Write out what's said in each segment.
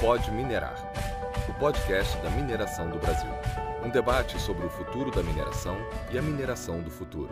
Pode Minerar, o podcast da mineração do Brasil. Um debate sobre o futuro da mineração e a mineração do futuro.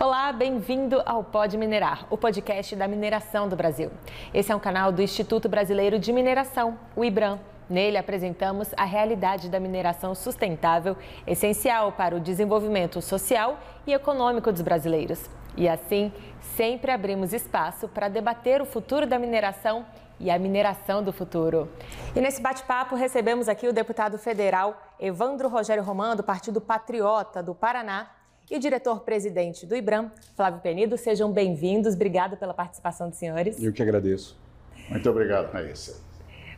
Olá, bem-vindo ao Pode Minerar, o podcast da mineração do Brasil. Esse é um canal do Instituto Brasileiro de Mineração, o IBRAM. Nele apresentamos a realidade da mineração sustentável, essencial para o desenvolvimento social e econômico dos brasileiros. E assim, sempre abrimos espaço para debater o futuro da mineração e a mineração do futuro. E nesse bate-papo recebemos aqui o deputado federal Evandro Rogério Romano, do Partido Patriota do Paraná, e o diretor-presidente do IBRAM, Flávio Penido. Sejam bem-vindos. Obrigada pela participação dos senhores. Eu que agradeço. Muito obrigado, Raíssa.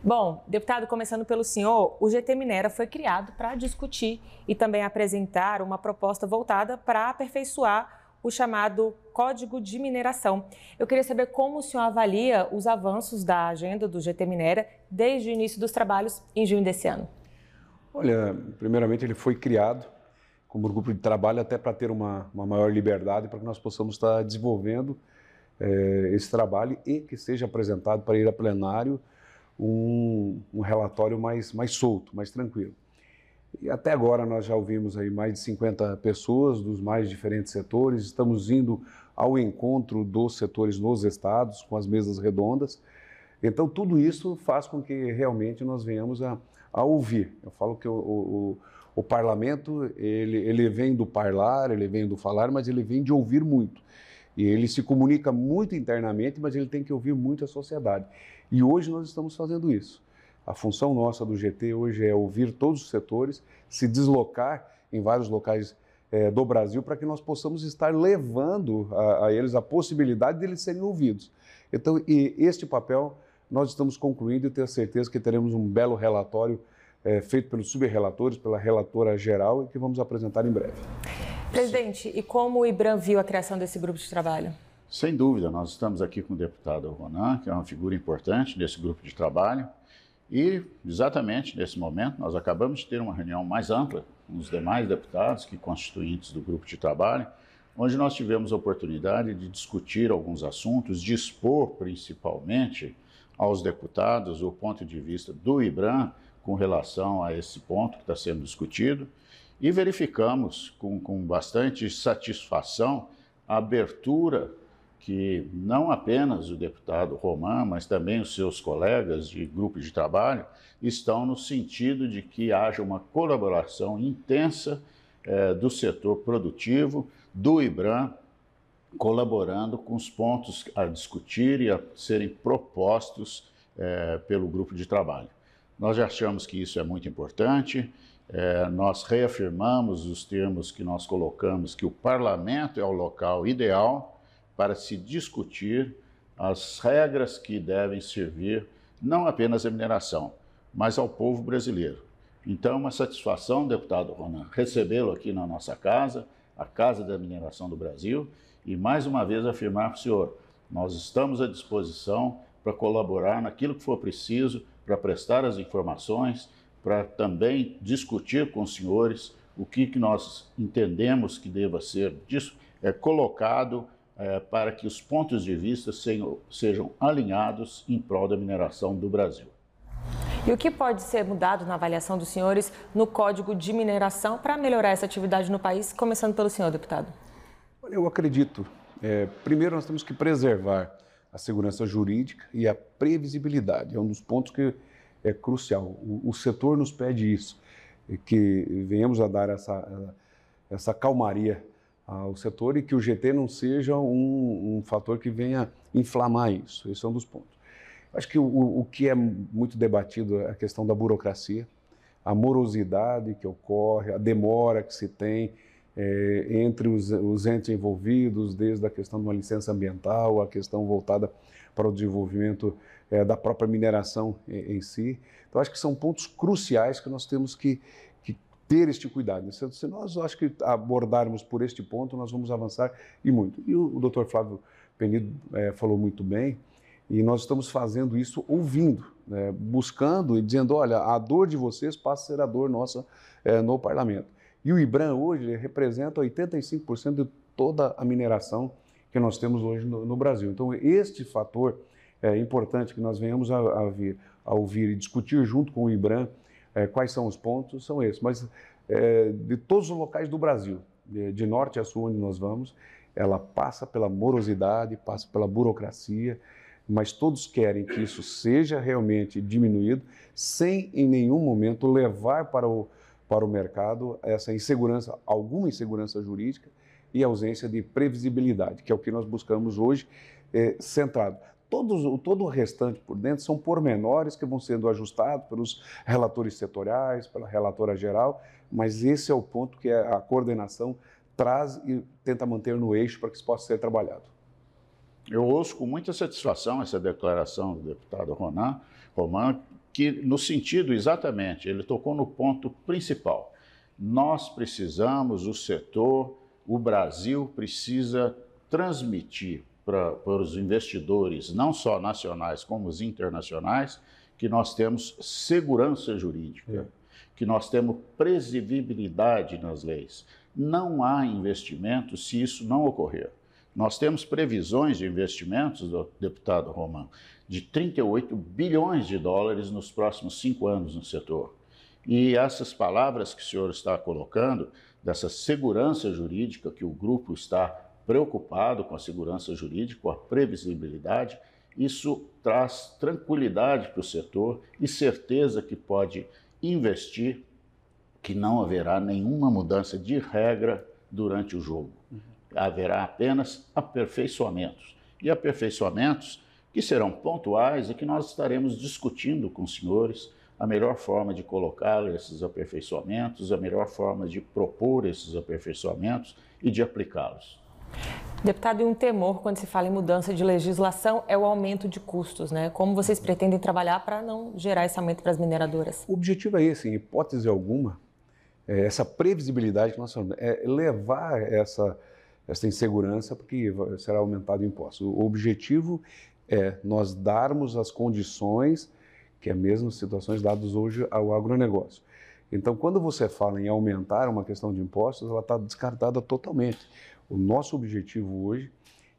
Bom, deputado, começando pelo senhor, o GT Minera foi criado para discutir e também apresentar uma proposta voltada para aperfeiçoar o chamado Código de Mineração. Eu queria saber como o senhor avalia os avanços da agenda do GT Minera desde o início dos trabalhos em junho desse ano. Olha, primeiramente ele foi criado como grupo de trabalho até para ter uma, uma maior liberdade para que nós possamos estar desenvolvendo é, esse trabalho e que seja apresentado para ir a plenário um, um relatório mais, mais solto, mais tranquilo. E até agora nós já ouvimos aí mais de 50 pessoas dos mais diferentes setores, estamos indo ao encontro dos setores nos estados, com as mesas redondas. Então, tudo isso faz com que realmente nós venhamos a, a ouvir. Eu falo que o, o, o parlamento, ele, ele vem do parlar, ele vem do falar, mas ele vem de ouvir muito. E ele se comunica muito internamente, mas ele tem que ouvir muito a sociedade. E hoje nós estamos fazendo isso. A função nossa do GT hoje é ouvir todos os setores, se deslocar em vários locais é, do Brasil para que nós possamos estar levando a, a, eles a possibilidade de eles serem ouvidos. Então, e este papel nós estamos concluindo e tenho certeza que teremos um belo relatório é, feito pelos subrelatores, pela relatora geral e que vamos apresentar em breve. Presidente, e como o IBRAM viu a criação desse grupo de trabalho? Sem dúvida, nós estamos aqui com o deputado Ronan, que é uma figura importante desse grupo de trabalho. E, exatamente nesse momento, nós acabamos de ter uma reunião mais ampla com os demais deputados que constituintes do grupo de trabalho, onde nós tivemos a oportunidade de discutir alguns assuntos, de expor principalmente aos deputados o ponto de vista do IBRAM com relação a esse ponto que está sendo discutido e verificamos com, com bastante satisfação a abertura que não apenas o deputado Roman, mas também os seus colegas de grupo de trabalho estão no sentido de que haja uma colaboração intensa eh, do setor produtivo, do IBRAM, colaborando com os pontos a discutir e a serem propostos eh, pelo grupo de trabalho. Nós achamos que isso é muito importante. É, nós reafirmamos os termos que nós colocamos que o parlamento é o local ideal para se discutir as regras que devem servir não apenas à mineração, mas ao povo brasileiro. Então, é uma satisfação, deputado Ronan, recebê-lo aqui na nossa casa, a Casa da Mineração do Brasil, e mais uma vez afirmar para o senhor, nós estamos à disposição para colaborar naquilo que for preciso, para prestar as informações, para também discutir com os senhores o que, que nós entendemos que deva ser é, colocado é, para que os pontos de vista sejam, sejam alinhados em prol da mineração do Brasil. E o que pode ser mudado na avaliação dos senhores no Código de Mineração para melhorar essa atividade no país, começando pelo senhor, deputado? Eu acredito. É, primeiro, nós temos que preservar a segurança jurídica e a previsibilidade. É um dos pontos que é crucial. O, o setor nos pede isso, que venhamos a dar essa, essa calmaria ao setor e que o GT não seja um, um fator que venha inflamar isso. Esse é um dos pontos. Acho que o, o que é muito debatido é a questão da burocracia, a morosidade que ocorre, a demora que se tem é, entre os, os, entes envolvidos, desde a questão de uma licença ambiental, a questão voltada para o desenvolvimento é, da própria mineração em, em, si. Então, acho que são pontos cruciais que nós temos que, ter este cuidado. Se nós, acho que abordarmos por este ponto, nós vamos avançar e muito. E o, doutor Flávio Penido é, falou muito bem, E nós estamos fazendo isso ouvindo, né? buscando e dizendo: olha, a dor de vocês passa a ser a dor nossa é, no parlamento. E o IBRAM hoje representa 85% de toda a mineração que nós temos hoje no, no Brasil. Então, este fator é importante que nós venhamos a, a, vir, a ouvir e discutir junto com o IBRAM é, quais são os pontos, são esses. Mas é, de todos os locais do Brasil, de, de norte a sul, onde nós vamos, ela passa pela morosidade, passa pela burocracia, mas todos querem que isso seja realmente diminuído, sem em nenhum momento levar para o, para o mercado essa insegurança, alguma insegurança jurídica e ausência de previsibilidade, que é o que nós buscamos hoje, é, centrado. Todos, todo o restante por dentro são pormenores que vão sendo ajustados pelos relatores setoriais, pela relatora geral, mas esse é o ponto que a coordenação traz e tenta manter no eixo para que isso possa ser trabalhado. Eu ouço com muita satisfação essa declaração do deputado Ronan, Roman, que no sentido exatamente, ele tocou no ponto principal. Nós precisamos, o setor, o Brasil precisa transmitir para, para os investidores, não só nacionais como os internacionais, que nós temos segurança jurídica, é. que nós temos previsibilidade nas leis. Não há investimento se isso não ocorrer. Nós temos previsões de investimentos, do deputado Roman, de 38 bilhões de dólares nos próximos cinco anos no setor. E essas palavras que o senhor está colocando, dessa segurança jurídica que o grupo está preocupado com a segurança jurídica, com a previsibilidade, isso traz tranquilidade para o setor e certeza que pode investir, que não haverá nenhuma mudança de regra durante o jogo. Uhum. Haverá apenas aperfeiçoamentos. E aperfeiçoamentos que serão pontuais e que nós estaremos discutindo com os senhores a melhor forma de colocar esses aperfeiçoamentos, a melhor forma de propor esses aperfeiçoamentos e de aplicá-los. Deputado, e um temor quando se fala em mudança de legislação é o aumento de custos, né? Como vocês pretendem trabalhar para não gerar esse aumento para as mineradoras? O objetivo é esse, em hipótese alguma, é essa previsibilidade que nós falamos, é levar essa, essa insegurança porque será aumentado o imposto. O objetivo é nós darmos as condições que é mesmo situações dadas hoje ao agronegócio. Então, quando você fala em aumentar uma questão de impostos, ela está descartada totalmente. O nosso objetivo hoje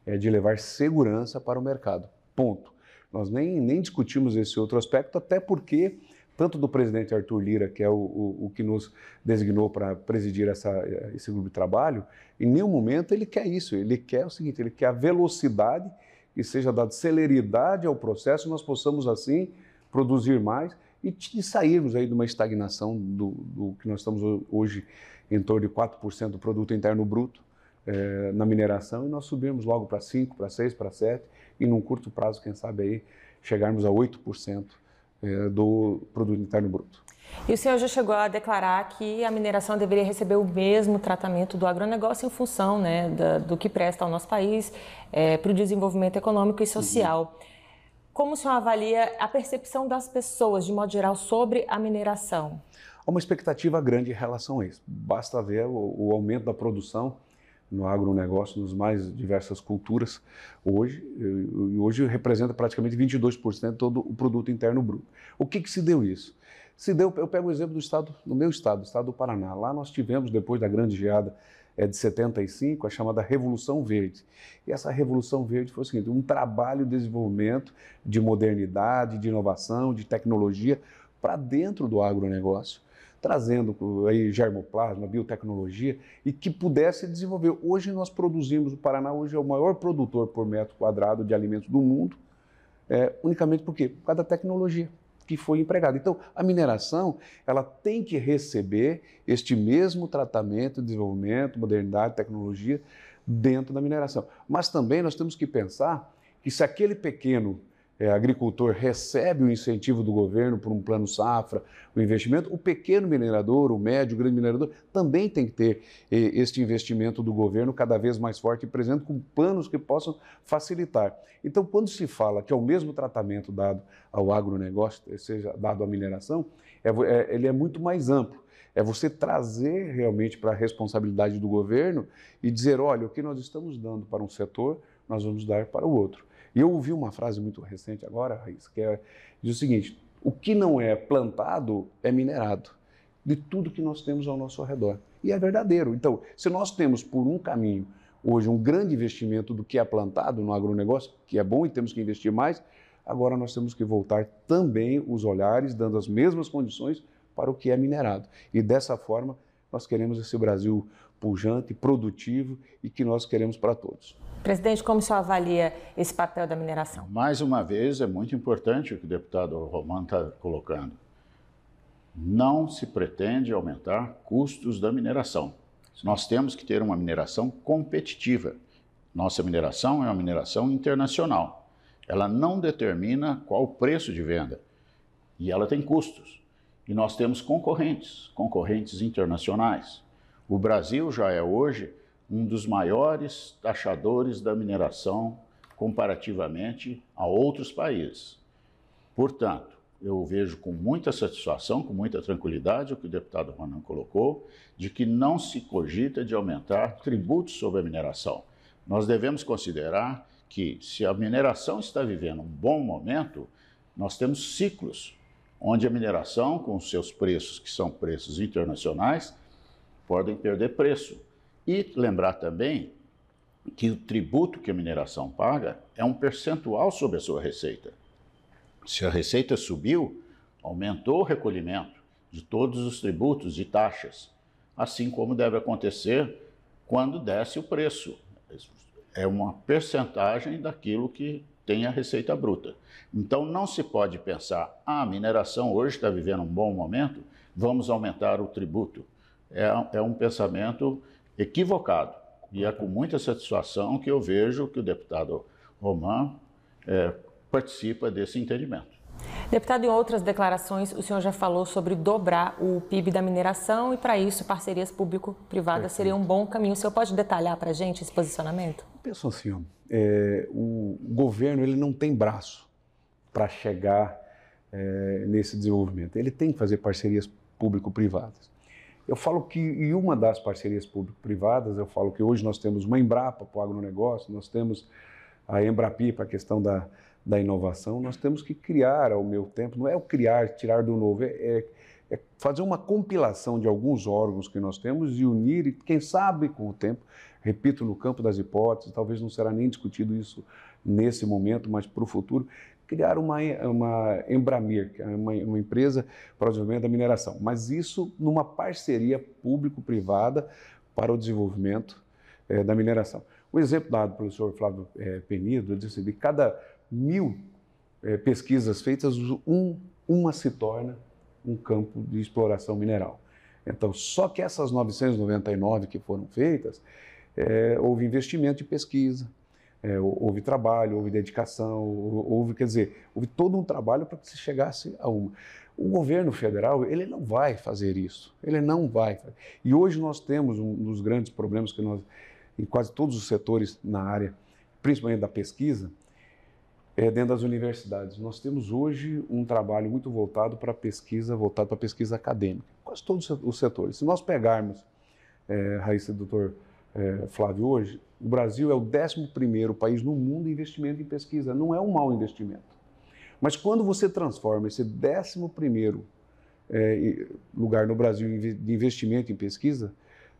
é de levar segurança para o mercado. Ponto. Nós nem, nem discutimos esse outro aspecto, até porque, tanto do presidente Arthur Lira, que é o, o, o que nos designou para presidir essa, esse grupo de trabalho, em nenhum momento ele quer isso. Ele quer o seguinte: ele quer a velocidade, que seja dada celeridade ao processo, e nós possamos, assim, produzir mais e, e sairmos aí de uma estagnação do, do que nós estamos hoje em torno de 4% do produto interno bruto é, na mineração e nós subirmos logo para 5, para 6, para 7 e num curto prazo, quem sabe aí, chegarmos a 8% é, do produto interno bruto. E o senhor já chegou a declarar que a mineração deveria receber o mesmo tratamento do agronegócio em função né, da, do que presta ao nosso país é, para o desenvolvimento econômico e social. Uhum. Como o senhor avalia a percepção das pessoas, de modo geral, sobre a mineração? Há uma expectativa grande em relação a isso. Basta ver o, o aumento da produção no agronegócio, nas mais diversas culturas hoje, e hoje representa praticamente 22% de todo o produto interno bruto. O que, que se deu isso? Se deu, eu pego o exemplo do estado, do meu estado, o estado do Paraná. Lá nós tivemos, depois da grande geada é, de 75, a chamada Revolução Verde. E essa Revolução Verde foi o seguinte, um trabalho de desenvolvimento de modernidade, de inovação, de tecnologia para dentro do agronegócio trazendo aí germoplasma, biotecnologia e que pudesse desenvolver. Hoje nós produzimos, o Paraná hoje é o maior produtor por metro quadrado de alimentos do mundo, é, unicamente por quê? Por causa da tecnologia que foi empregada. Então, a mineração, ela tem que receber este mesmo tratamento, desenvolvimento, modernidade, tecnologia dentro da mineração. Mas também nós temos que pensar que se aquele pequeno é, agricultor recebe o incentivo do governo por um plano safra, o investimento, o pequeno minerador, o médio, o grande minerador, também tem que ter este investimento do governo cada vez mais forte e presente, com planos que possam facilitar. Então, quando se fala que é o mesmo tratamento dado ao agronegócio, seja dado à mineração, é, é, ele é muito mais amplo. É você trazer realmente para a responsabilidade do governo e dizer: olha, o que nós estamos dando para um setor, nós vamos dar para o outro. E eu ouvi uma frase muito recente agora, Raíssa, que é, diz o seguinte: o que não é plantado é minerado, de tudo que nós temos ao nosso redor. E é verdadeiro. Então, se nós temos por um caminho hoje um grande investimento do que é plantado no agronegócio, que é bom e temos que investir mais, agora nós temos que voltar também os olhares, dando as mesmas condições para o que é minerado. E dessa forma, nós queremos esse Brasil pujante, produtivo e que nós queremos para todos. Presidente, como o senhor avalia esse papel da mineração? Mais uma vez, é muito importante o que o deputado Romano está colocando. Não se pretende aumentar custos da mineração. Nós temos que ter uma mineração competitiva. Nossa mineração é uma mineração internacional. Ela não determina qual o preço de venda e ela tem custos. E nós temos concorrentes, concorrentes internacionais. O Brasil já é hoje um dos maiores taxadores da mineração comparativamente a outros países. Portanto, eu vejo com muita satisfação, com muita tranquilidade o que o deputado Ronan colocou, de que não se cogita de aumentar tributos sobre a mineração. Nós devemos considerar que, se a mineração está vivendo um bom momento, nós temos ciclos onde a mineração, com seus preços, que são preços internacionais, podem perder preço. E lembrar também que o tributo que a mineração paga é um percentual sobre a sua receita. Se a receita subiu, aumentou o recolhimento de todos os tributos e taxas, assim como deve acontecer quando desce o preço. É uma percentagem daquilo que tem a receita bruta. Então não se pode pensar, ah, a mineração hoje está vivendo um bom momento, vamos aumentar o tributo. É, é um pensamento equivocado. E é com muita satisfação que eu vejo que o deputado Roman é, participa desse entendimento. Deputado, em outras declarações, o senhor já falou sobre dobrar o PIB da mineração e, para isso, parcerias público-privadas seriam um bom caminho. O senhor pode detalhar para a gente esse posicionamento? Penso assim, ó, é, o governo ele não tem braço para chegar é, nesse desenvolvimento. Ele tem que fazer parcerias público-privadas. Eu falo que, em uma das parcerias público-privadas, eu falo que hoje nós temos uma Embrapa para o agronegócio, nós temos a Embrapi para a questão da, da inovação, nós temos que criar ao meu tempo, não é o criar, tirar do novo, é, é, é, fazer uma compilação de alguns órgãos que nós temos e unir, e quem sabe com o tempo, repito, no campo das hipóteses, talvez não será nem discutido isso nesse momento, mas para o futuro, criar uma, uma Embramir, que é uma, uma empresa para o desenvolvimento da mineração. Mas isso numa parceria público-privada para o desenvolvimento é, da mineração. O exemplo dado pelo professor Flávio é, Penido, disse de cada mil é, pesquisas feitas, um, uma se torna um campo de exploração mineral. Então, só que essas 999 que foram feitas, é, houve investimento de pesquisa, é, houve trabalho, houve dedicação, houve, quer dizer, houve todo um trabalho para que se chegasse a uma. O governo federal, ele não vai fazer isso, ele não vai. E hoje nós temos um dos grandes problemas que nós, em quase todos os setores na área, principalmente da pesquisa, é dentro das universidades. Nós temos hoje um trabalho muito voltado para a pesquisa, voltado para a pesquisa acadêmica, quase todos os setores. Se nós pegarmos, é, Raíssa, doutor é, Flávio, hoje, o Brasil é o 11 país no mundo em investimento em pesquisa. Não é um mau investimento. Mas quando você transforma esse 11 é, lugar no Brasil de investimento em pesquisa,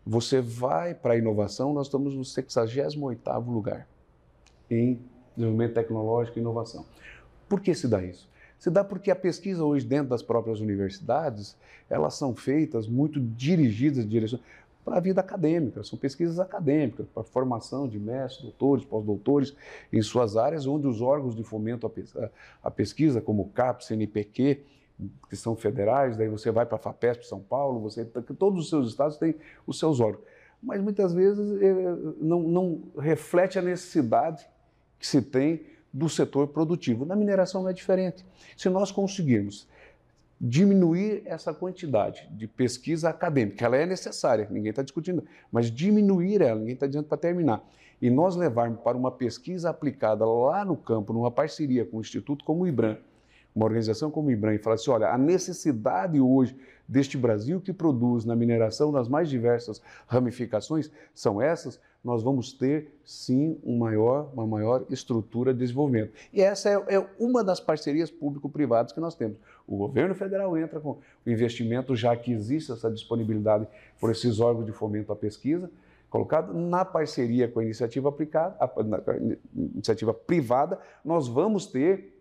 você vai para a inovação, nós estamos no 68 lugar em desenvolvimento tecnológico e inovação. Por que se dá isso? Se dá porque a pesquisa hoje dentro das próprias universidades, elas são feitas muito dirigidas, direcionadas para a vida acadêmica, são pesquisas acadêmicas, para formação de mestres, doutores, pós-doutores em suas áreas, onde os órgãos de fomento à pesquisa, como o CAP, CNPq, que são federais, daí você vai para a FAPESP São Paulo, você, todos os seus estados têm os seus órgãos. Mas muitas vezes eh, não, não reflete a necessidade que se tem do setor produtivo. Na mineração não é diferente. Se nós conseguirmos diminuir essa quantidade de pesquisa acadêmica, ela é necessária, ninguém está discutindo, mas diminuir ela, ninguém está dizendo para terminar, e nós levarmos para uma pesquisa aplicada lá no campo, numa parceria com um instituto como o IBRAM, uma organização como o IBRAM e falar assim, olha, a necessidade hoje deste Brasil que produz na mineração nas mais diversas ramificações são essas, nós vamos ter sim um maior, uma maior estrutura de desenvolvimento. E essa é, é uma das parcerias público-privadas que nós temos. O governo federal entra com o investimento, já que existe essa disponibilidade por esses órgãos de fomento à pesquisa, colocado na parceria com a iniciativa aplicada, a, na, a iniciativa privada, nós vamos ter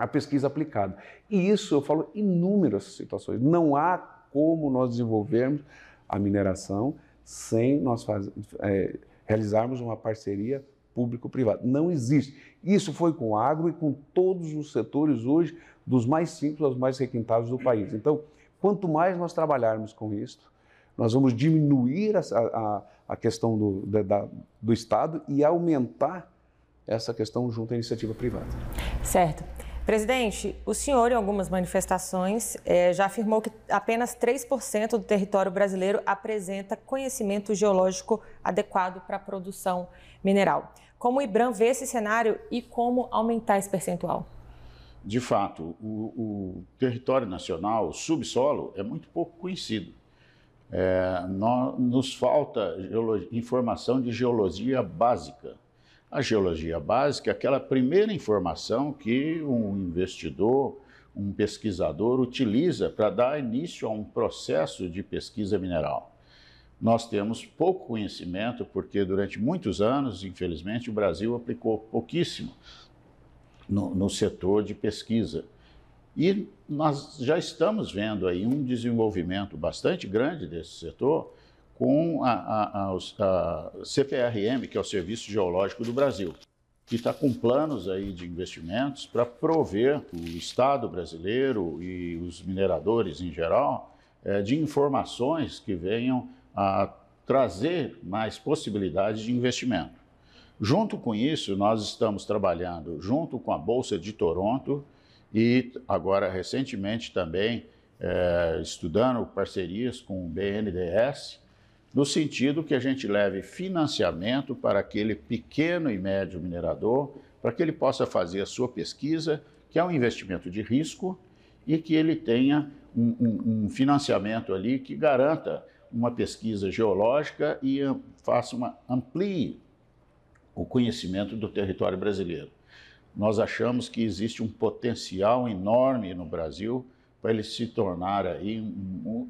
a pesquisa aplicada. E isso eu falo inúmeras situações. Não há como nós desenvolvermos a mineração sem nós faz, é, realizarmos uma parceria público-privada. Não existe. Isso foi com o agro e com todos os setores hoje, dos mais simples aos mais requintados do país. Então, quanto mais nós trabalharmos com isso, nós vamos diminuir a, a, a questão do, da, do Estado e aumentar essa questão junto à iniciativa privada. Certo. Presidente, o senhor, em algumas manifestações, é, já afirmou que apenas 3% do território brasileiro apresenta conhecimento geológico adequado para a produção mineral. Como o IBRAM vê esse cenário e como aumentar esse percentual? De fato, o, o território nacional, o subsolo, é muito pouco conhecido. É, nós, nos falta informação de geologia básica. A geologia básica é aquela primeira informação que um investidor, um pesquisador utiliza para dar início a um processo de pesquisa mineral. Nós temos pouco conhecimento porque durante muitos anos, infelizmente, o Brasil aplicou pouquíssimo no, no setor de pesquisa. E nós já estamos vendo aí um desenvolvimento bastante grande desse setor com a, a, a, CPRM, que é o Serviço Geológico do Brasil, que está com planos aí de investimentos para prover o Estado brasileiro e os mineradores em geral é, de informações que venham a trazer mais possibilidades de investimento. Junto com isso, nós estamos trabalhando junto com a Bolsa de Toronto e agora recentemente também é, estudando parcerias com o BNDES, no sentido que a gente leve financiamento para aquele pequeno e médio minerador, para que ele possa fazer a sua pesquisa, que é um investimento de risco, e que ele tenha um, um, um financiamento ali que garanta uma pesquisa geológica e faça uma amplie o conhecimento do território brasileiro. Nós achamos que existe um potencial enorme no Brasil para ele se tornar aí um,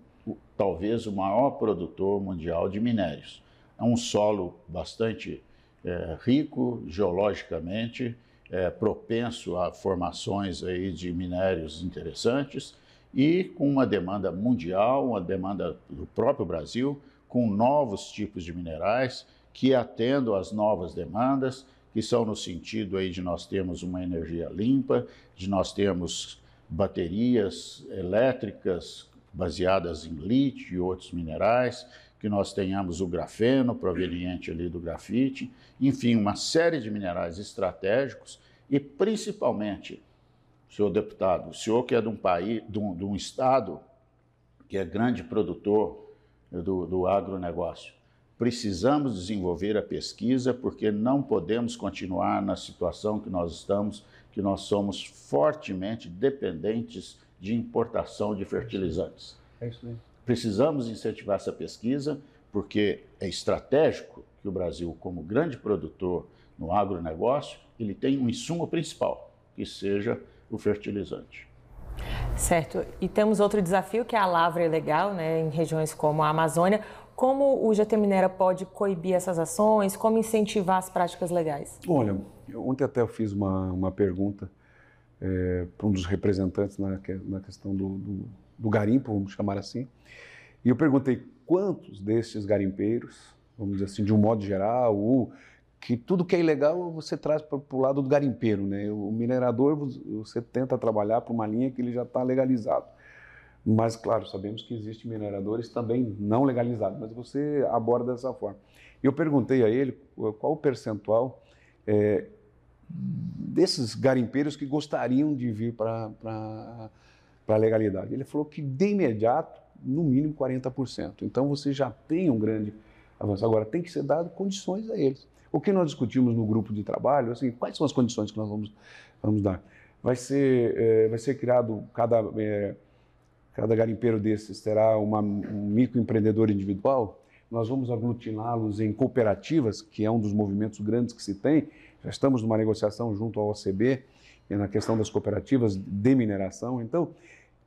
talvez o maior produtor mundial de minérios. É um solo bastante é, rico geologicamente, é, propenso a formações aí de minérios interessantes e com uma demanda mundial, uma demanda do próprio Brasil, com novos tipos de minerais que atendam às novas demandas que são no sentido aí de nós termos uma energia limpa, de nós termos baterias elétricas baseadas em lítio e outros minerais, que nós tenhamos o grafeno proveniente ali do grafite, enfim, uma série de minerais estratégicos e principalmente, senhor deputado, o senhor que é de um país, de um, de um estado que é grande produtor do, do agronegócio, Precisamos desenvolver a pesquisa porque não podemos continuar na situação que nós estamos, que nós somos fortemente dependentes de importação de fertilizantes. É isso mesmo. Precisamos incentivar essa pesquisa porque é estratégico que o Brasil, como grande produtor no agronegócio, ele tem um insumo principal, que seja o fertilizante. Certo. E temos outro desafio que é a lavra ilegal, né, em regiões como a Amazônia. Como o GT Minera pode coibir essas ações? Como incentivar as práticas legais? Olha, ontem até eu fiz uma, uma pergunta é, para um dos representantes na, na questão do, do, do, garimpo, vamos chamar assim, e eu perguntei quantos desses garimpeiros, vamos dizer assim, de um modo geral, ou que tudo que é ilegal você traz para o lado do garimpeiro, né? O minerador você tenta trabalhar para uma linha que ele já está legalizado. Mas, claro, sabemos que existem mineradores também não legalizados, mas você aborda dessa forma. Eu perguntei a ele qual o percentual é, desses garimpeiros que gostariam de vir para a legalidade. Ele falou que, de imediato, no mínimo 40%. Então, você já tem um grande avanço. Agora, tem que ser dado condições a eles. O que nós discutimos no grupo de trabalho, assim, quais são as condições que nós vamos, vamos dar? vai ser, é, vai ser criado cada, é, cada garimpeiro desses terá uma, um microempreendedor individual. Nós vamos aglutiná-los em cooperativas, que é um dos movimentos grandes que se tem. Já estamos numa negociação junto ao OCB na questão das cooperativas de mineração. Então,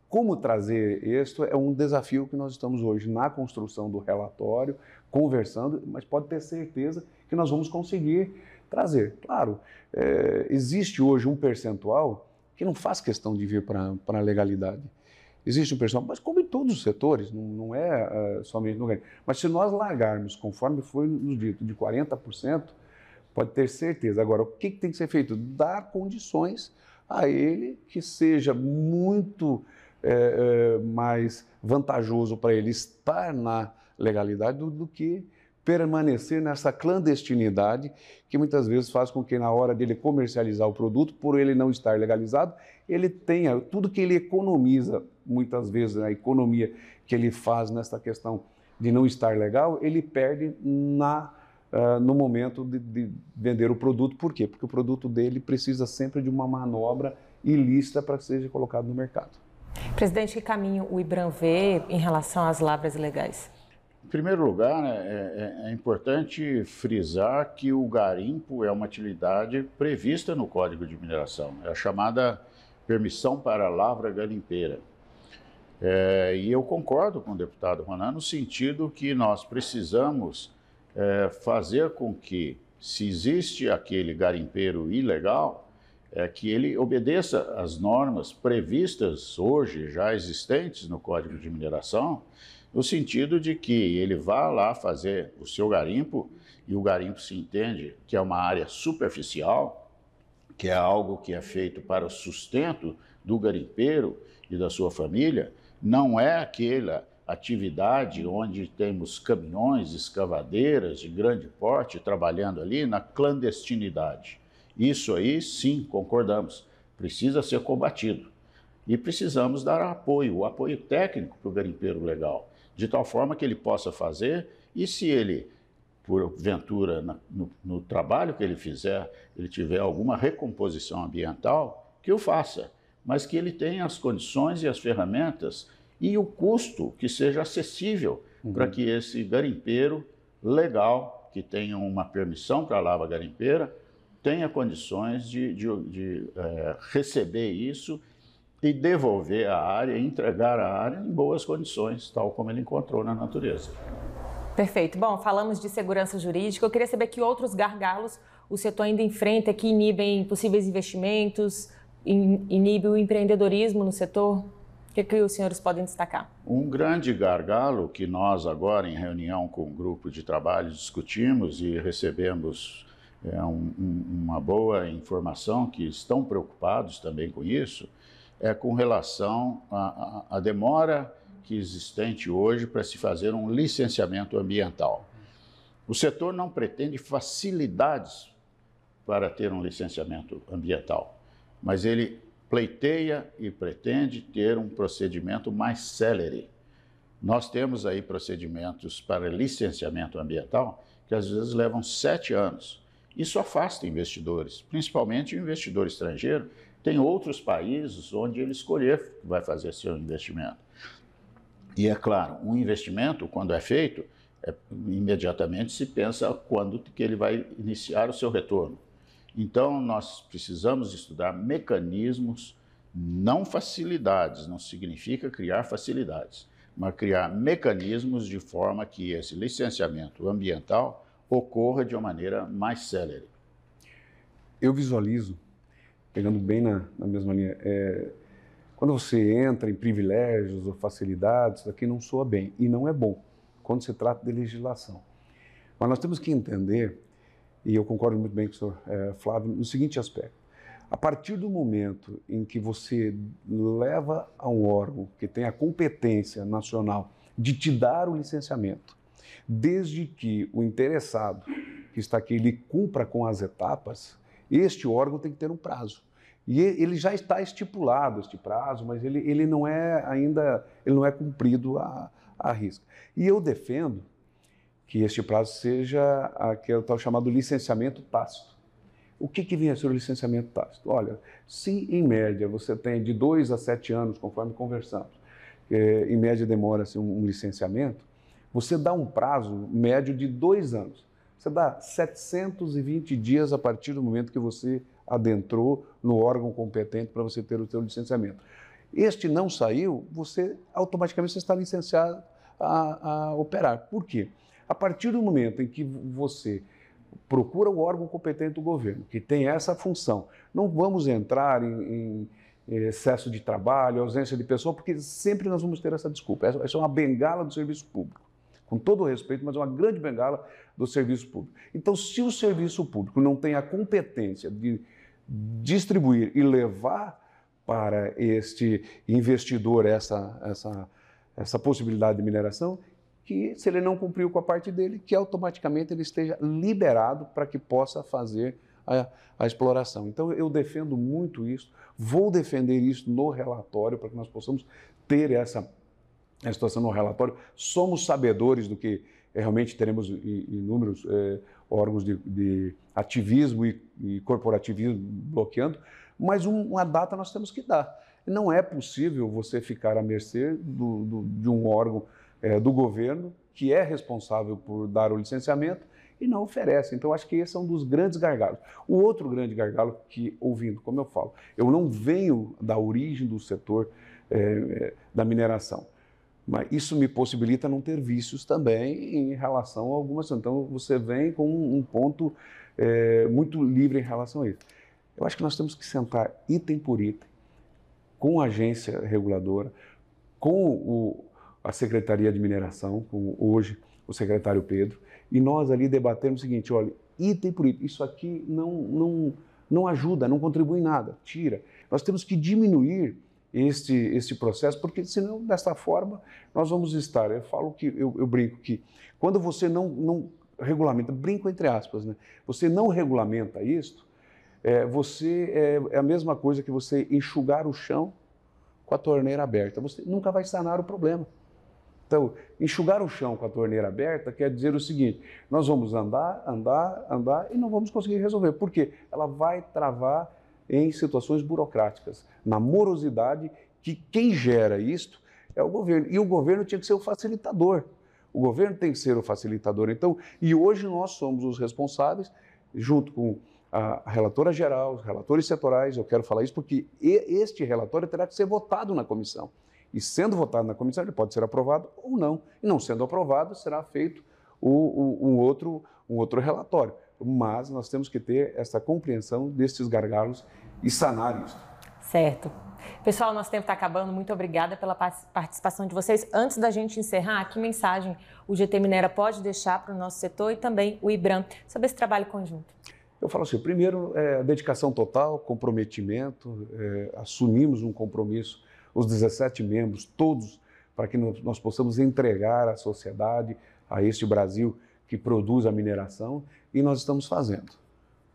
como trazer isto é um desafio que nós estamos hoje na construção do relatório, conversando, mas pode ter certeza que nós vamos conseguir trazer. Claro, é, existe hoje um percentual que não faz questão de vir para a legalidade. Existe um percentual, mas como em todos os setores, não, não é uh, somente no Mas se nós largarmos, conforme foi nos dito, de 40%, pode ter certeza. Agora, o que, que tem que ser feito? Dar condições a ele que seja muito é, é, mais vantajoso para ele estar na legalidade do, do que permanecer nessa clandestinidade que muitas vezes faz com que na hora dele comercializar o produto, por ele não estar legalizado, ele tenha tudo que ele economiza, muitas vezes a economia que ele faz nessa questão de não estar legal, ele perde na uh, no momento de, de, vender o produto. Por quê? Porque o produto dele precisa sempre de uma manobra ilícita para que seja colocado no mercado. Presidente, que caminho o IBRAM vê em relação às lavras ilegais? Em primeiro lugar, né, é, é, é, importante frisar que o garimpo é uma atividade prevista no Código de Mineração, é a chamada permissão para lavra garimpeira. É, e eu concordo com o deputado Ronan no sentido que nós precisamos é, fazer com que, se existe aquele garimpeiro ilegal, é que ele obedeça às normas previstas hoje, já existentes no Código de Mineração, no sentido de que ele vá lá fazer o seu garimpo, e o garimpo se entende que é uma área superficial, que é algo que é feito para o sustento do garimpeiro e da sua família, não é aquela atividade onde temos caminhões, escavadeiras de grande porte trabalhando ali na clandestinidade. Isso aí, sim, concordamos, precisa ser combatido. E precisamos dar apoio, o apoio técnico para o garimpeiro legal, de tal forma que ele possa fazer e se ele, porventura, no, no trabalho que ele fizer, ele tiver alguma recomposição ambiental, que o faça, mas que ele tenha as condições e as ferramentas e o custo que seja acessível uhum. para que esse garimpeiro legal, que tenha uma permissão para a lava garimpeira, tenha condições de, de, de é, receber isso e devolver a área, entregar a área em boas condições, tal como ele encontrou na natureza. Perfeito. Bom, falamos de segurança jurídica. Eu queria saber que outros gargalos o setor ainda enfrenta que inibem possíveis investimentos, inibe o empreendedorismo no setor. O que, que os senhores podem destacar? Um grande gargalo que nós agora, em reunião com o grupo de trabalho, discutimos e recebemos é, um, uma boa informação que estão preocupados também com isso, é com relação à demora que existente hoje para se fazer um licenciamento ambiental. O setor não pretende facilidades para ter um licenciamento ambiental, mas ele pleiteia e pretende ter um procedimento mais célere. Nós temos aí procedimentos para licenciamento ambiental que às vezes levam sete anos. Isso afasta investidores, principalmente o investidor estrangeiro. Tem outros países onde ele escolher vai fazer seu investimento. E é claro, um investimento, quando é feito, é, imediatamente se pensa quando que ele vai iniciar o seu retorno. Então, nós precisamos estudar mecanismos, não facilidades, não significa criar facilidades, mas criar mecanismos de forma que esse licenciamento ambiental ocorra de uma maneira mais célere. Eu visualizo, pegando bem na, na mesma linha, é, quando você entra em privilégios ou facilidades, isso aqui não soa bem e não é bom quando se trata de legislação. Mas nós temos que entender, e eu concordo muito bem com o senhor é, Flávio, no seguinte aspecto. A partir do momento em que você leva a um órgão que tem a competência nacional de te dar o licenciamento, desde que o interessado que está aqui ele cumpra com as etapas, este órgão tem que ter um prazo. E ele já está estipulado este prazo, mas ele, ele não é ainda ele não é cumprido à, à risca. E eu defendo que este prazo seja aquele tal chamado licenciamento tácito. o que, que vem a ser o licenciamento tácito? Olha, se em média você tem de dois a sete anos, conforme conversamos, é, em média demora-se um, um licenciamento, você dá um prazo médio de dois anos. Você dá 720 dias a partir do momento que você adentrou no órgão competente para você ter o seu licenciamento. Este não saiu, você automaticamente está licenciado a, a operar. Por quê? A partir do momento em que você procura o órgão competente do governo, que tem essa função. Não vamos entrar em, em excesso de trabalho, ausência de pessoa, porque sempre nós vamos ter essa desculpa. Essa é uma bengala do serviço público. Com todo o respeito, mas é uma grande bengala do serviço público. Então, se o serviço público não tem a competência de distribuir e levar para este investidor essa, essa, essa possibilidade de mineração, que se ele não cumpriu com a parte dele, que automaticamente ele esteja liberado para que possa fazer a, a, exploração. Então eu defendo muito isso, vou defender isso no relatório para que nós possamos ter essa, essa situação no relatório. Somos sabedores do que realmente teremos inúmeros é, órgãos de, de ativismo e, e, corporativismo bloqueando, mas um, uma data nós temos que dar. Não é possível você ficar à mercê do, do, de um órgão é, do governo, que é responsável por dar o licenciamento, e não oferece. Então, acho que esse é um dos grandes gargalos. O outro grande gargalo que, ouvindo, como eu falo, eu não venho da origem do setor é, da mineração, mas isso me possibilita não ter vícios também em relação a algumas. Então, você vem com um ponto é, muito livre em relação a isso. Eu acho que nós temos que sentar item por item, com a agência reguladora, com o, a Secretaria de Mineração, com hoje o secretário Pedro, e nós ali debatemos o seguinte: olha, item por item, isso aqui não, não, não ajuda, não contribui em nada, tira. Nós temos que diminuir este, este processo, porque senão, desta forma, nós vamos estar. Eu falo que, eu, eu brinco que quando você não, não regulamenta, brinco entre aspas, né? você não regulamenta isto, é, você é, é a mesma coisa que você enxugar o chão com a torneira aberta. Você nunca vai sanar o problema. Então, enxugar o chão com a torneira aberta quer dizer o seguinte: nós vamos andar, andar, andar e não vamos conseguir resolver. Por quê? Ela vai travar em situações burocráticas, na morosidade que quem gera isto é o governo. E o governo tinha que ser o facilitador. O governo tem que ser o facilitador. Então, e hoje nós somos os responsáveis, junto com a relatora geral, os relatores setorais, eu quero falar isso porque este relatório terá que ser votado na comissão. E sendo votado na comissão, ele pode ser aprovado ou não. E não sendo aprovado, será feito o, o, um, outro, um outro relatório. Mas nós temos que ter essa compreensão destes gargalos e sanar isso. Certo. Pessoal, nosso tempo está acabando. Muito obrigada pela participação de vocês. Antes da gente encerrar, que mensagem o GT Minera pode deixar para o nosso setor e também o IBRAM sobre esse trabalho conjunto? Eu falo assim, primeiro, é, dedicação total, comprometimento, é, assumimos um compromisso os 17 membros, todos, para que nós possamos entregar à sociedade, a este Brasil que produz a mineração, e nós estamos fazendo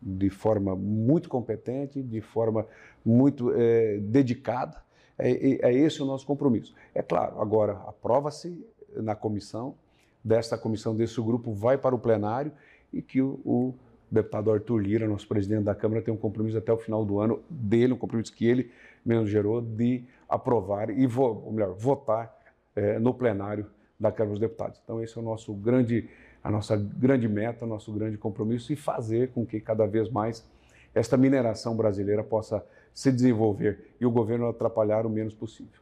de forma muito competente, de forma muito é, dedicada. É, é, esse o nosso compromisso. É claro, agora aprova-se na comissão, desta comissão, desse grupo, vai para o plenário e que o, o deputado Arthur Lira, nosso presidente da Câmara, tem um compromisso até o final do ano dele, um compromisso que ele mesmo gerou, de aprovar e, ou melhor, votar é, no plenário da Câmara dos Deputados. Então, esse é o nosso grande, a nossa grande meta, nosso grande compromisso e fazer com que cada vez mais esta mineração brasileira possa se desenvolver e o governo atrapalhar o menos possível.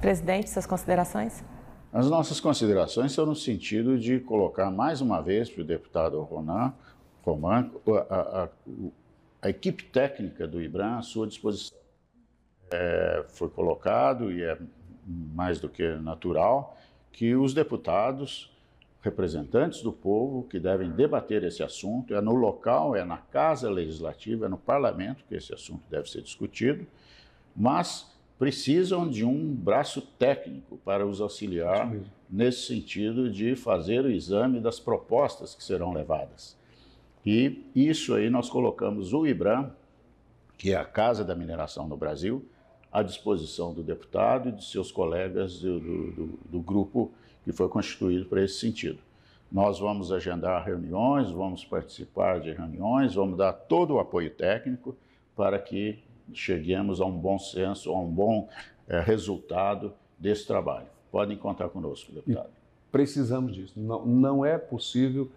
Presidente, suas considerações? As nossas considerações são no sentido de colocar mais uma vez para o deputado Ronan, Roman a, a, a, equipe técnica do IBRAM à sua disposição é, foi colocado, e é mais do que natural, que os deputados, representantes do povo, que devem debater esse assunto, é no local, é na Casa Legislativa, é no Parlamento que esse assunto deve ser discutido, mas precisam de um braço técnico para os auxiliar nesse sentido de fazer o exame das propostas que serão levadas. E isso aí nós colocamos o IBRAM, que é a Casa da Mineração no Brasil, à disposição do deputado e de seus colegas do, do, do grupo que foi constituído para esse sentido. Nós vamos agendar reuniões, vamos participar de reuniões, vamos dar todo o apoio técnico para que cheguemos a um bom senso, a um bom é, resultado desse trabalho. Podem contar conosco, deputado. E precisamos disso. Não, não é possível,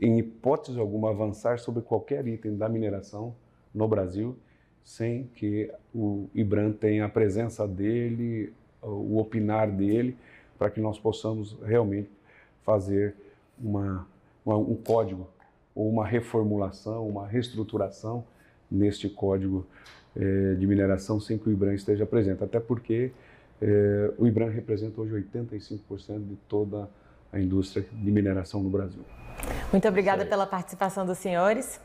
em hipótese alguma, avançar sobre qualquer item da mineração no Brasil sem que o IBRAM tenha a presença dele, o opinar dele, para que nós possamos realmente fazer uma, uma, um código ou uma reformulação, uma reestruturação neste código eh, de mineração sem que o IBRAM esteja presente. Até porque eh, o IBRAM representa hoje 85% de toda a indústria de mineração no Brasil. Muito obrigada pela participação dos senhores.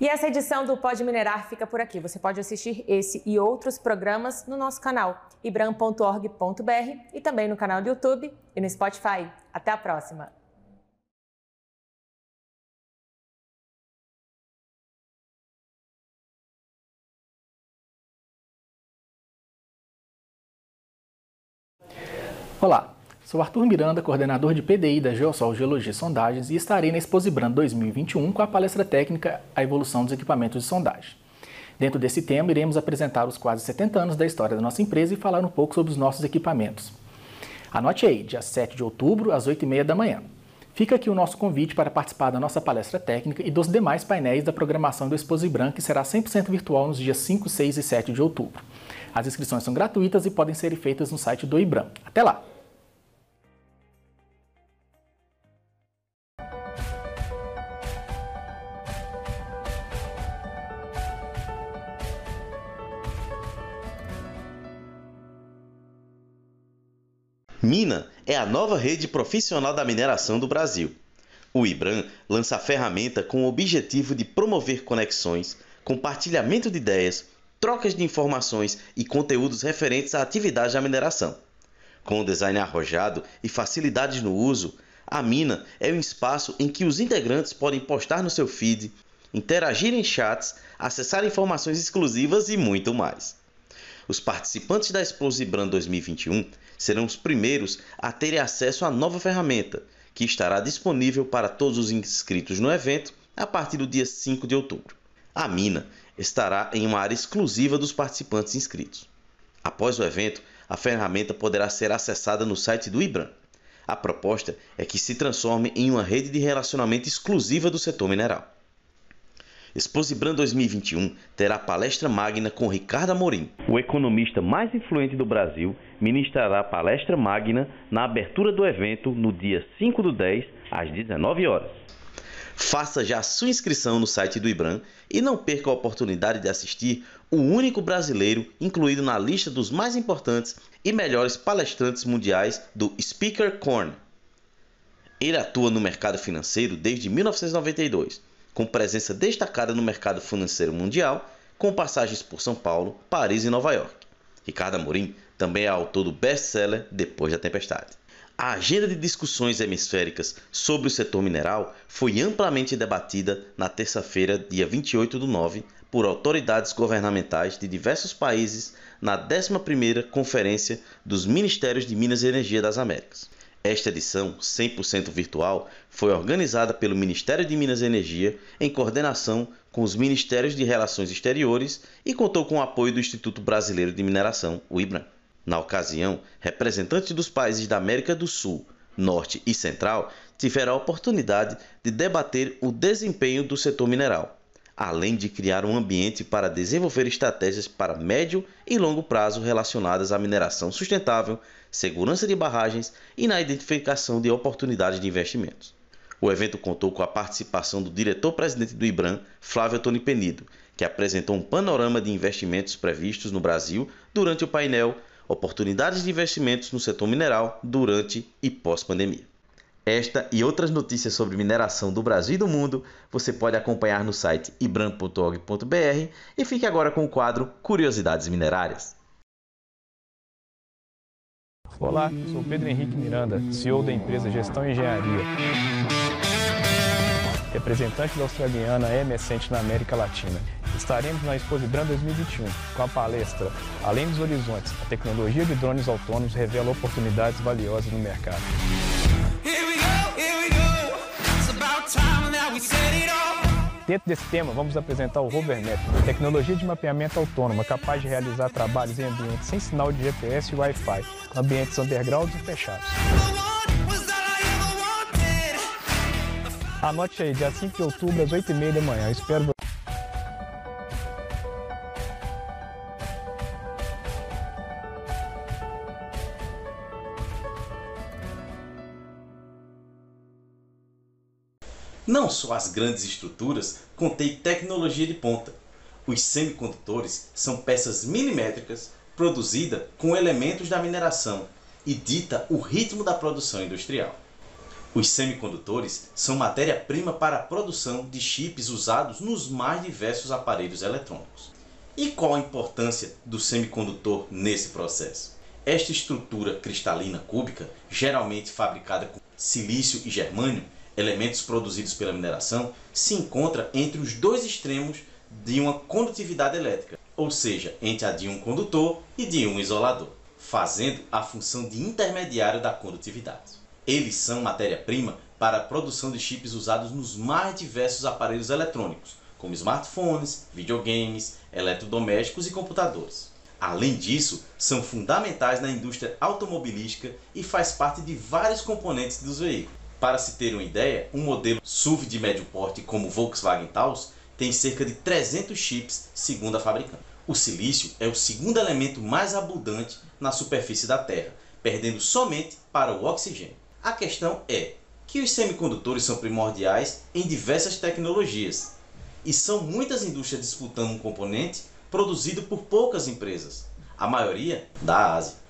E essa edição do Pode Minerar fica por aqui. Você pode assistir esse e outros programas no nosso canal ibram.org.br e também no canal do YouTube e no Spotify. Até a próxima! Olá, sou Arthur Miranda, coordenador de PDI da Geosol Geologia e Sondagens e estarei na Exposibran 2021 com a palestra técnica A Evolução dos Equipamentos de Sondagem. Dentro desse tema, iremos apresentar os quase 70 anos da história da nossa empresa e falar um pouco sobre os nossos equipamentos. Anote aí, dia 7 de outubro, às 8h30 da manhã. Fica aqui o nosso convite para participar da nossa palestra técnica e dos demais painéis da programação do Exposibran, que será 100% virtual nos dias 5, 6 e 7 de outubro. As inscrições são gratuitas e podem ser feitas no site do IBRAM. Até lá! Mina é a nova rede profissional da mineração do Brasil. O IBRAM lança a ferramenta com o objetivo de promover conexões, compartilhamento de ideias, trocas de informações e conteúdos referentes à atividade da mineração. Com o design arrojado e facilidades no uso, a Mina é um espaço em que os integrantes podem postar no seu feed, interagir em chats, acessar informações exclusivas e muito mais. Os participantes da Explosibran 2021 serão os primeiros a terem acesso à nova ferramenta, que estará disponível para todos os inscritos no evento a partir do dia 5 de outubro. A mina estará em uma área exclusiva dos participantes inscritos. Após o evento, a ferramenta poderá ser acessada no site do IBRAM. A proposta é que se transforme em uma rede de relacionamento exclusiva do setor mineral. Exposibran 2021 terá palestra magna com Ricardo Amorim. O economista mais influente do Brasil ministrará palestra magna na abertura do evento no dia 5 do 10, às 19 horas. Faça já sua inscrição no site do IBRAM e não perca a oportunidade de assistir o único brasileiro incluído na lista dos mais importantes e melhores palestrantes mundiais do Speaker Corner. Ele atua no mercado financeiro desde 1992 com presença destacada no mercado financeiro mundial, com passagens por São Paulo, Paris e Nova York. Ricardo Amorim também é autor do best-seller Depois da Tempestade. A agenda de discussões hemisféricas sobre o setor mineral foi amplamente debatida na terça-feira, dia 28 do 9, por autoridades governamentais de diversos países na 11ª Conferência dos Ministérios de Minas e Energia das Américas. Esta edição, 100% virtual, foi organizada pelo Ministério de Minas e Energia em coordenação com os Ministérios de Relações Exteriores e contou com o apoio do Instituto Brasileiro de Mineração, o IBRAM. Na ocasião, representantes dos países da América do Sul, Norte e Central tiveram a oportunidade de debater o desempenho do setor mineral, além de criar um ambiente para desenvolver estratégias para médio e longo prazo relacionadas à mineração sustentável, segurança de barragens e na identificação de oportunidades de investimentos. O evento contou com a participação do diretor-presidente do IBRAM, Flávio Tony Penido, que apresentou um panorama de investimentos previstos no Brasil durante o painel Oportunidades de investimentos no setor mineral durante e pós-pandemia. Esta e outras notícias sobre mineração do Brasil e do mundo você pode acompanhar no site ibram.org.br e fique agora com o quadro Curiosidades Minerárias. Olá, sou Pedro Henrique Miranda, CEO da empresa Gestão e Engenharia. Representante da australiana Emercente na América Latina. Estaremos na Exposibran 2021 com a palestra Além dos Horizontes, a tecnologia de drones autônomos revela oportunidades valiosas no mercado. Here we go, here we go. Dentro desse tema, vamos apresentar o RoverNet, tecnologia de mapeamento autônoma capaz de realizar trabalhos em ambientes sem sinal de GPS e Wi-Fi, ambientes underground e fechados. Anote aí, dia 5 de outubro, às 8h30 da manhã. Eu espero Não só as grandes estruturas contêm tecnologia de ponta. Os semicondutores são peças milimétricas produzidas com elementos da mineração e dita o ritmo da produção industrial. Os semicondutores são matéria-prima para a produção de chips usados nos mais diversos aparelhos eletrônicos. E qual a importância do semicondutor nesse processo? Esta estrutura cristalina cúbica, geralmente fabricada com silício e germânio, elementos produzidos pela mineração, se encontra entre os dois extremos de uma condutividade elétrica, ou seja, entre a de um condutor e de um isolador, fazendo a função de intermediário da condutividade. Eles são matéria-prima para a produção de chips usados nos mais diversos aparelhos eletrônicos, como smartphones, videogames, eletrodomésticos e computadores. Além disso, são fundamentais na indústria automobilística e faz parte de vários componentes dos veículos. Para se ter uma ideia, um modelo SUV de médio porte como o Volkswagen Taos tem cerca de 300 chips, segundo a fabricante. O silício é o segundo elemento mais abundante na superfície da Terra, perdendo somente para o oxigênio. A questão é que os semicondutores são primordiais em diversas tecnologias e são muitas indústrias disputando um componente produzido por poucas empresas, a maioria da Ásia.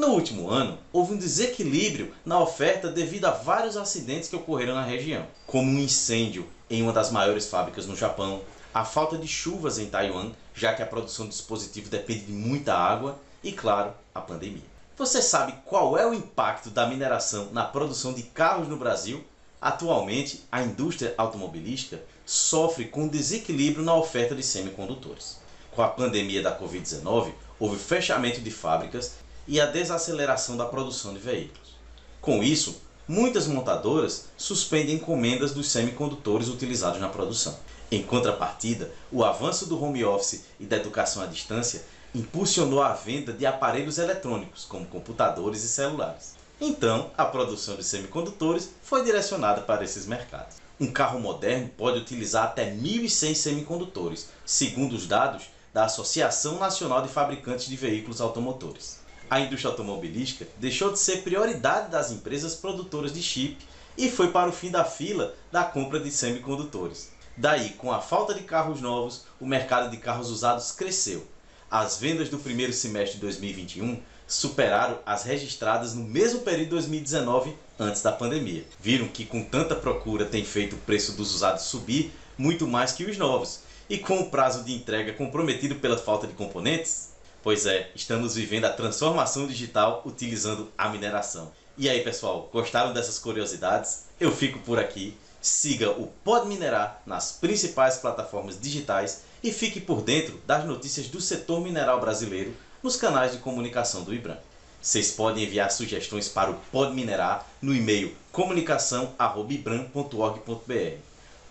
No último ano, houve um desequilíbrio na oferta devido a vários acidentes que ocorreram na região, como um incêndio em uma das maiores fábricas no Japão, a falta de chuvas em Taiwan, já que a produção do dispositivo depende de muita água, e, claro, a pandemia. Você sabe qual é o impacto da mineração na produção de carros no Brasil? Atualmente, a indústria automobilística sofre com desequilíbrio na oferta de semicondutores. Com a pandemia da Covid-19, houve fechamento de fábricas e a desaceleração da produção de veículos. Com isso, muitas montadoras suspendem encomendas dos semicondutores utilizados na produção. Em contrapartida, o avanço do home office e da educação à distância impulsionou a venda de aparelhos eletrônicos, como computadores e celulares. Então, a produção de semicondutores foi direcionada para esses mercados. Um carro moderno pode utilizar até 1.100 semicondutores, segundo os dados da Associação Nacional de Fabricantes de Veículos Automotores a indústria automobilística deixou de ser prioridade das empresas produtoras de chip e foi para o fim da fila da compra de semicondutores. Daí, com a falta de carros novos, o mercado de carros usados cresceu. As vendas do primeiro semestre de 2021 superaram as registradas no mesmo período de 2019, antes da pandemia. Viram que com tanta procura tem feito o preço dos usados subir muito mais que os novos. E com o prazo de entrega comprometido pela falta de componentes, Pois é, estamos vivendo a transformação digital utilizando a mineração. E aí, pessoal, gostaram dessas curiosidades? Eu fico por aqui. Siga o Pode Minerar nas principais plataformas digitais e fique por dentro das notícias do setor mineral brasileiro nos canais de comunicação do IBRAM. Vocês podem enviar sugestões para o Pode Minerar no e-mail comunicação@ibram.org.br.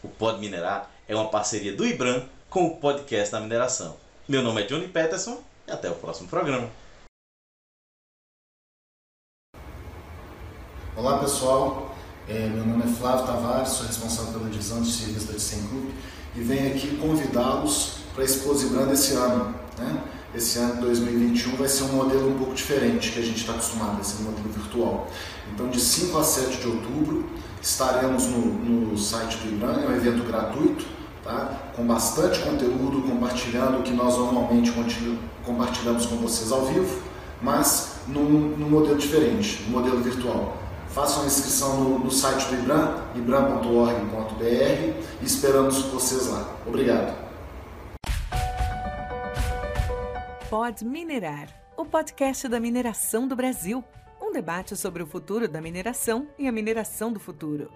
O Pode Minerar é uma parceria do IBRAM com o podcast da mineração. Meu nome é Johnny Peterson e até o próximo programa. Olá pessoal, é, meu nome é Flávio Tavares, sou responsável pela divisão de serviços da Dicen Group e venho aqui convidá-los para a Exposibran desse ano. Né? Esse ano de 2021 vai ser um modelo um pouco diferente que a gente está acostumado, um modelo virtual. Então, de 5 a 7 de outubro, estaremos no, no site do IBRAN, é um evento gratuito, tá? com bastante conteúdo, compartilhando o que nós normalmente compartilhamos com vocês ao vivo, mas num, num modelo diferente, no modelo virtual. Façam a inscrição no, no site do IBRAM, ibram.org.br e esperamos vocês lá. Obrigado. Pode Minerar, o podcast da mineração do Brasil. Um debate sobre o futuro da mineração e a mineração do futuro.